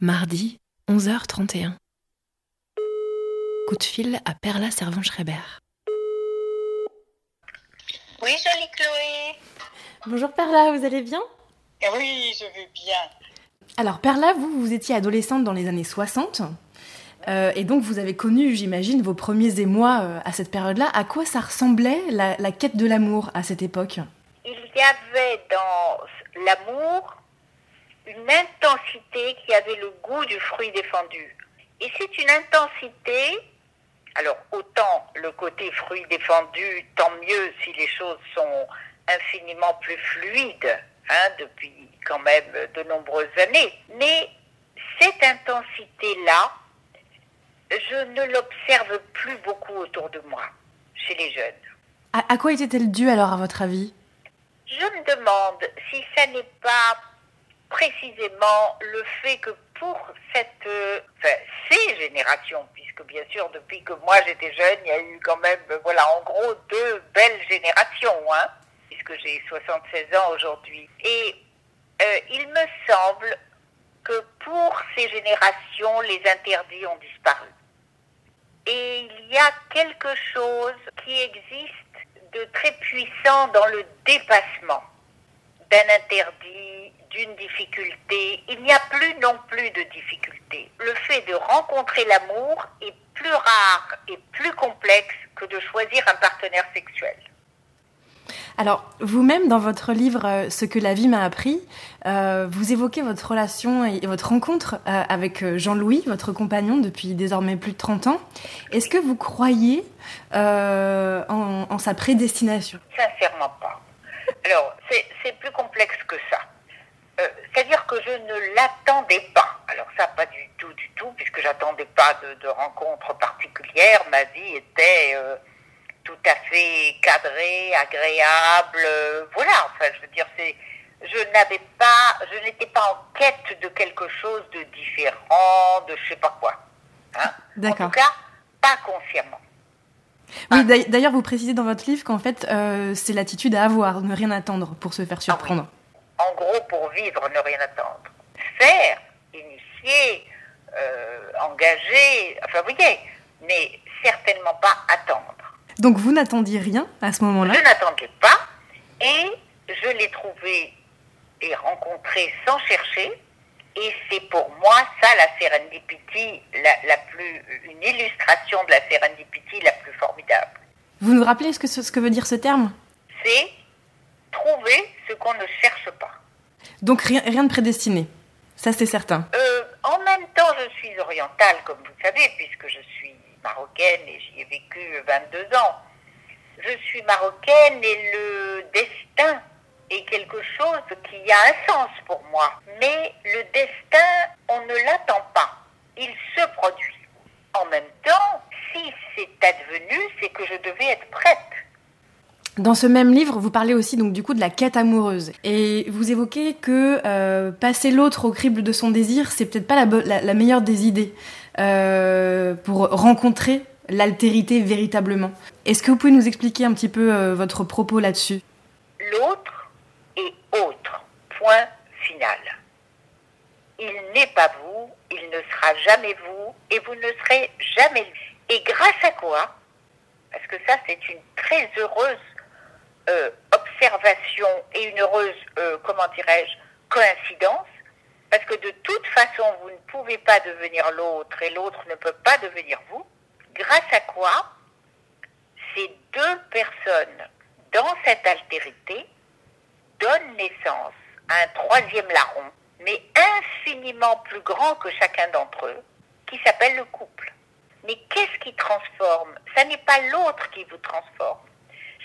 Mardi, 11h31. Coup de fil à Perla Servan-Schreiber. Oui, jolie Chloé. Bonjour Perla, vous allez bien? Oui, je vais bien. Alors Perla, vous, vous étiez adolescente dans les années 60. euh, et donc vous avez connu, j'imagine, vos premiers émois euh, à cette période-là. À quoi ça ressemblait la, la quête de l'amour à cette époque? Il y avait dans l'amour une intensité qui avait le goût du fruit défendu. Et c'est une intensité, alors autant le côté fruit défendu, tant mieux si les choses sont infiniment plus fluides, hein, depuis quand même de nombreuses années. Mais cette intensité-là, je ne l'observe plus beaucoup autour de moi, chez les jeunes. à, à quoi était-elle due alors, à votre avis? Je me demande si ça n'est pas précisément le fait que pour cette, euh, enfin, ces générations, puisque bien sûr depuis que moi j'étais jeune, il y a eu quand même, euh, voilà, en gros deux belles générations, hein, puisque j'ai 76 ans aujourd'hui. Et euh, il me semble que pour ces générations, les interdits ont disparu. Et il y a quelque chose qui existe de très puissant dans le dépassement d'un interdit, d'une difficulté. Il n'y a plus non plus de difficulté. Le fait de rencontrer l'amour est plus rare et plus complexe que de choisir un partenaire sexuel. Alors, vous-même, dans votre livre euh, Ce que la vie m'a appris, euh, vous évoquez votre relation et votre rencontre euh, avec Jean-Louis, votre compagnon depuis désormais plus de 30 ans. Est-ce que vous croyez euh, en, en sa prédestination? Sincèrement pas. Alors, c'est plus complexe que ça. Euh, C'est-à-dire que je ne l'attendais pas. Alors ça, pas du tout, du tout, puisque j'attendais pas de, de rencontre particulière. Ma vie était euh, tout à fait cadrée, agréable. euh, voilà, enfin, je veux dire, c'est, je n'avais pas, je n'étais pas en quête de quelque chose de différent, de je sais pas quoi. Hein en D'accord. tout cas, pas consciemment. Oui, d'ail- d'ailleurs, vous précisez dans votre livre qu'en fait, c'est l'attitude à avoir, ne rien attendre pour se faire surprendre. En gros, pour vivre, ne rien attendre. Faire, initier, euh, engager, enfin, vous voyez, mais certainement pas attendre. Donc, vous n'attendiez rien à ce moment-là? Je n'attendais pas et je l'ai trouvé et rencontré sans chercher. Et c'est pour moi ça la serendipity, la, la plus, une illustration de la serendipity la plus formidable. Vous nous rappelez ce que, ce que veut dire ce terme? C'est trouver ce qu'on ne cherche pas. Donc, rien, rien de prédestiné. Ça, c'est certain. Euh, en même temps, je suis orientale, comme vous savez, puisque je suis marocaine et j'y ai vécu 22 ans. Je suis marocaine et le destin est quelque chose qui a un sens pour moi. Mais le destin, on ne l'attend pas. Il se produit. En même temps, si c'est advenu, c'est que je devais être prête. Dans ce même livre, vous parlez aussi donc du coup de la quête amoureuse et vous évoquez que euh, passer l'autre au crible de son désir, c'est peut-être pas la, la meilleure des idées euh, pour rencontrer l'altérité véritablement. Est-ce que vous pouvez nous expliquer un petit peu euh, votre propos là-dessus? L'autre est autre. Point final. Il n'est pas vous, il ne sera jamais vous, et vous ne serez jamais lui. Et grâce à quoi? Parce que ça, c'est une très heureuse euh, observation et une heureuse, euh, comment dirais-je, coïncidence. Parce que de toute façon, vous ne pouvez pas devenir l'autre et l'autre ne peut pas devenir vous. Grâce à quoi ces deux personnes, dans cette altérité, donnent naissance à un troisième larron, mais infiniment plus grand que chacun d'entre eux, qui s'appelle le couple. Mais qu'est-ce qui transforme? Ça n'est pas l'autre qui vous transforme,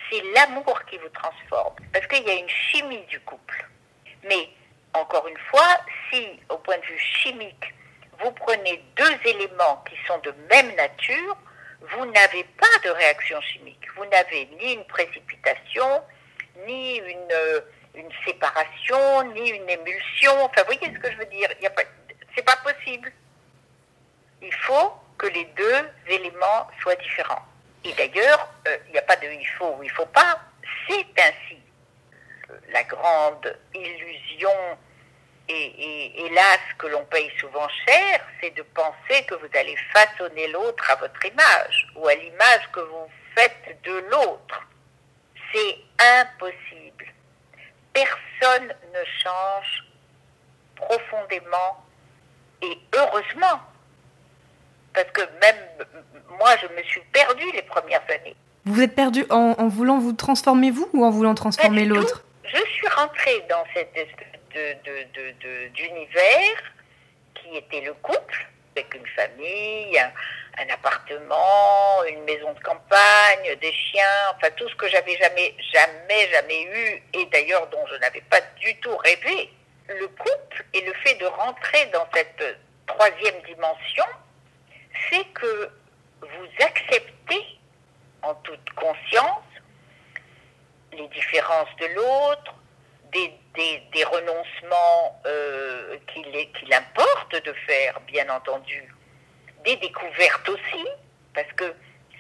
c'est l'amour qui vous transforme, parce qu'il y a une chimie du couple. Mais encore une fois, si au point de vue chimique, vous prenez deux éléments qui sont de même nature, vous n'avez pas de réaction chimique. Vous n'avez ni une précipitation, ni une, euh, une séparation, ni une émulsion. Enfin, vous voyez ce que je veux dire? Pas, C'est pas possible. Il faut que les deux éléments soient différents. Et d'ailleurs, euh, il n'y a pas de il faut ou il faut pas. C'est ainsi. La grande illusion et, ce que l'on paye souvent cher, c'est de penser que vous allez façonner l'autre à votre image ou à l'image que vous faites de l'autre. C'est impossible. Personne ne change profondément et heureusement. Parce que même moi, je me suis perdue les premières années. Vous êtes perdue en, voulant vous transformer vous ou en voulant transformer l'autre? Je suis rentrée dans cette espèce d'univers qui était le couple, avec une famille, un, appartement, une maison de campagne, des chiens, enfin tout ce que j'avais jamais, jamais, jamais eu, et d'ailleurs dont je n'avais pas du tout rêvé. Le couple et le fait de rentrer dans cette troisième dimension fait que vous acceptez en toute conscience les différences de l'autre, des, renoncements euh, qu'il importe de faire, bien entendu, des découvertes aussi, parce que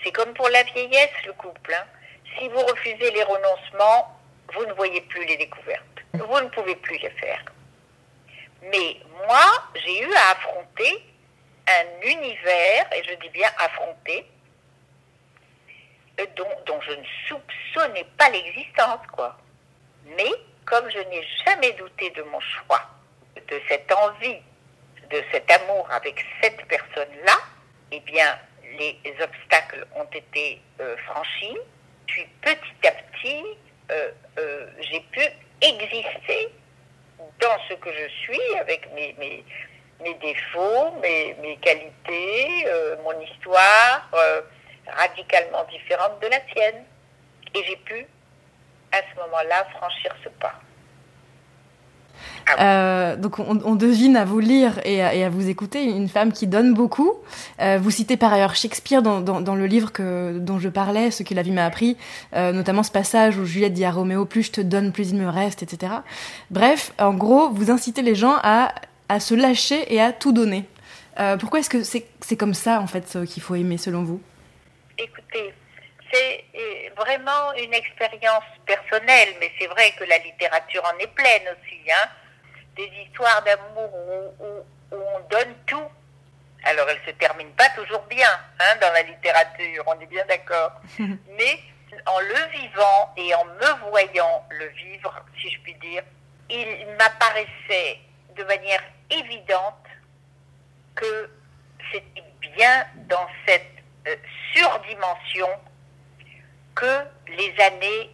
c'est comme pour la vieillesse, le couple. Hein. Si vous refusez les renoncements, vous ne voyez plus les découvertes. Vous ne pouvez plus les faire. Mais moi, j'ai eu à affronter un univers, et je dis bien affronter, dont, dont je ne soupçonnais pas l'existence, quoi. Mais comme je n'ai jamais douté de mon choix, de cette envie, de cet amour avec cette personne-là, eh bien, les obstacles ont été euh, franchis. Puis petit à petit, euh, euh, j'ai pu exister dans ce que je suis, avec mes, défauts, mes, mes qualités, mon histoire radicalement différente de la sienne. Et j'ai pu à ce moment-là franchir ce pas. Ah euh, donc on, devine à vous lire et à, vous écouter une femme qui donne beaucoup. Euh, vous citez par ailleurs Shakespeare dans, le livre que, dont je parlais, Ce que la vie m'a appris, euh, notamment ce passage où Juliette dit à Roméo plus je te donne, plus il me reste, etc. Bref, en gros, vous incitez les gens à, à se lâcher et à tout donner. pourquoi est-ce que c'est comme ça en fait qu'il faut aimer selon vous? Écoutez, c'est euh, vraiment une expérience personnelle, mais c'est vrai que la littérature en est pleine aussi. Hein. Des histoires d'amour où, on donne tout. Alors, elles se terminent pas toujours bien hein, dans la littérature, on est bien d'accord. mais en le vivant et en me voyant le vivre, si je puis dire, il m'apparaissait de manière évidente que c'était bien dans cette euh, surdimension que les années,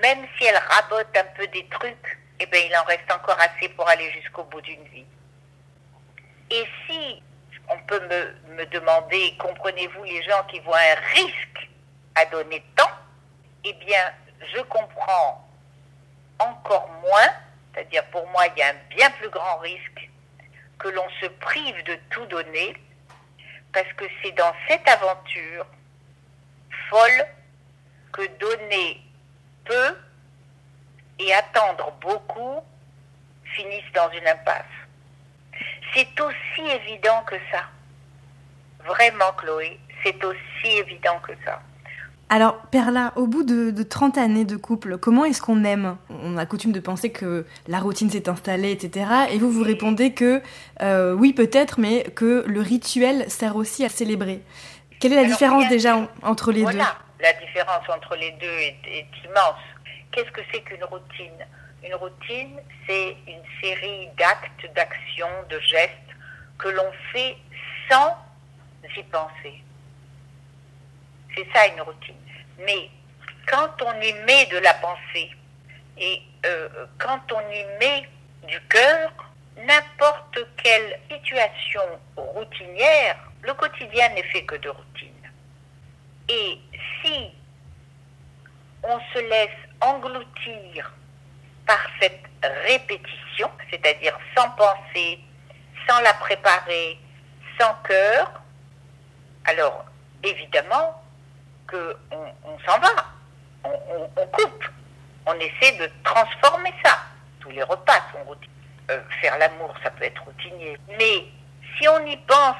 même si elles rabotent un peu des trucs, eh bien, il en reste encore assez pour aller jusqu'au bout d'une vie. Et si on peut me, me demander, comprenez-vous les gens qui voient un risque à donner tant, eh bien, je comprends encore moins, c'est-à-dire pour moi, il y a un bien plus grand risque que l'on se prive de tout donner, parce que c'est dans cette aventure folle que donner peu et attendre beaucoup finissent dans une impasse. C'est aussi évident que ça. Vraiment, Chloé, c'est aussi évident que ça. Alors, Perla, au bout de, 30 années de couple, comment est-ce qu'on aime? On a coutume de penser que la routine s'est installée, etc. Et vous, vous répondez que euh, oui, peut-être, mais que le rituel sert aussi à célébrer. Quelle est la différence déjà entre les deux? la différence entre les deux est, immense. Qu'est-ce que c'est qu'une routine? Une routine, c'est une série d'actes, d'actions, de gestes que l'on fait sans y penser. C'est ça une routine. Mais quand on y met de la pensée et euh, quand on y met du cœur, n'importe quelle situation routinière, le quotidien n'est fait que de routine. Et si on se laisse engloutir par cette répétition, c'est-à-dire sans penser, sans la préparer, sans cœur, alors évidemment qu'on on, s'en va, on, coupe, on essaie de transformer ça. Tous les repas sont routiniers. Euh, faire l'amour, ça peut être routinier. Mais si on y pense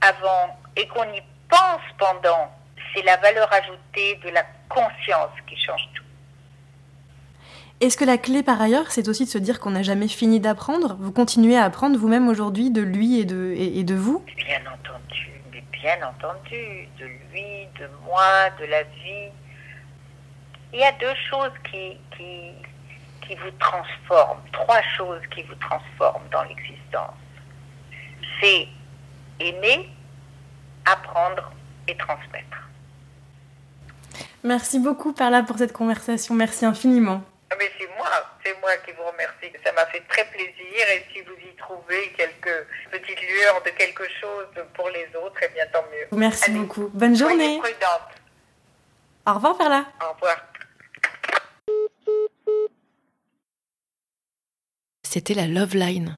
avant et qu'on y pense pendant, c'est la valeur ajoutée de la conscience qui change tout. Est-ce que la clé par ailleurs, c'est aussi de se dire qu'on n'a jamais fini d'apprendre? Vous continuez à apprendre vous-même aujourd'hui de lui et de, et, de vous? Bien entendu, bien entendu, de lui, de moi, de la vie. Il y a deux choses qui, vous transforment, trois choses qui vous transforment dans l'existence. C'est aimer, apprendre et transmettre. Merci beaucoup, Perla, pour cette conversation. Merci infiniment. Mais c'est moi, c'est moi qui vous remercie. Ça m'a fait très plaisir. Et si vous y trouvez quelques petites lueurs de quelque chose pour les autres, eh bien tant mieux. Merci beaucoup. Bonne journée. Au revoir, Perla. Au revoir. C'était la Love Line,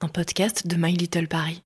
un podcast de My Little Paris.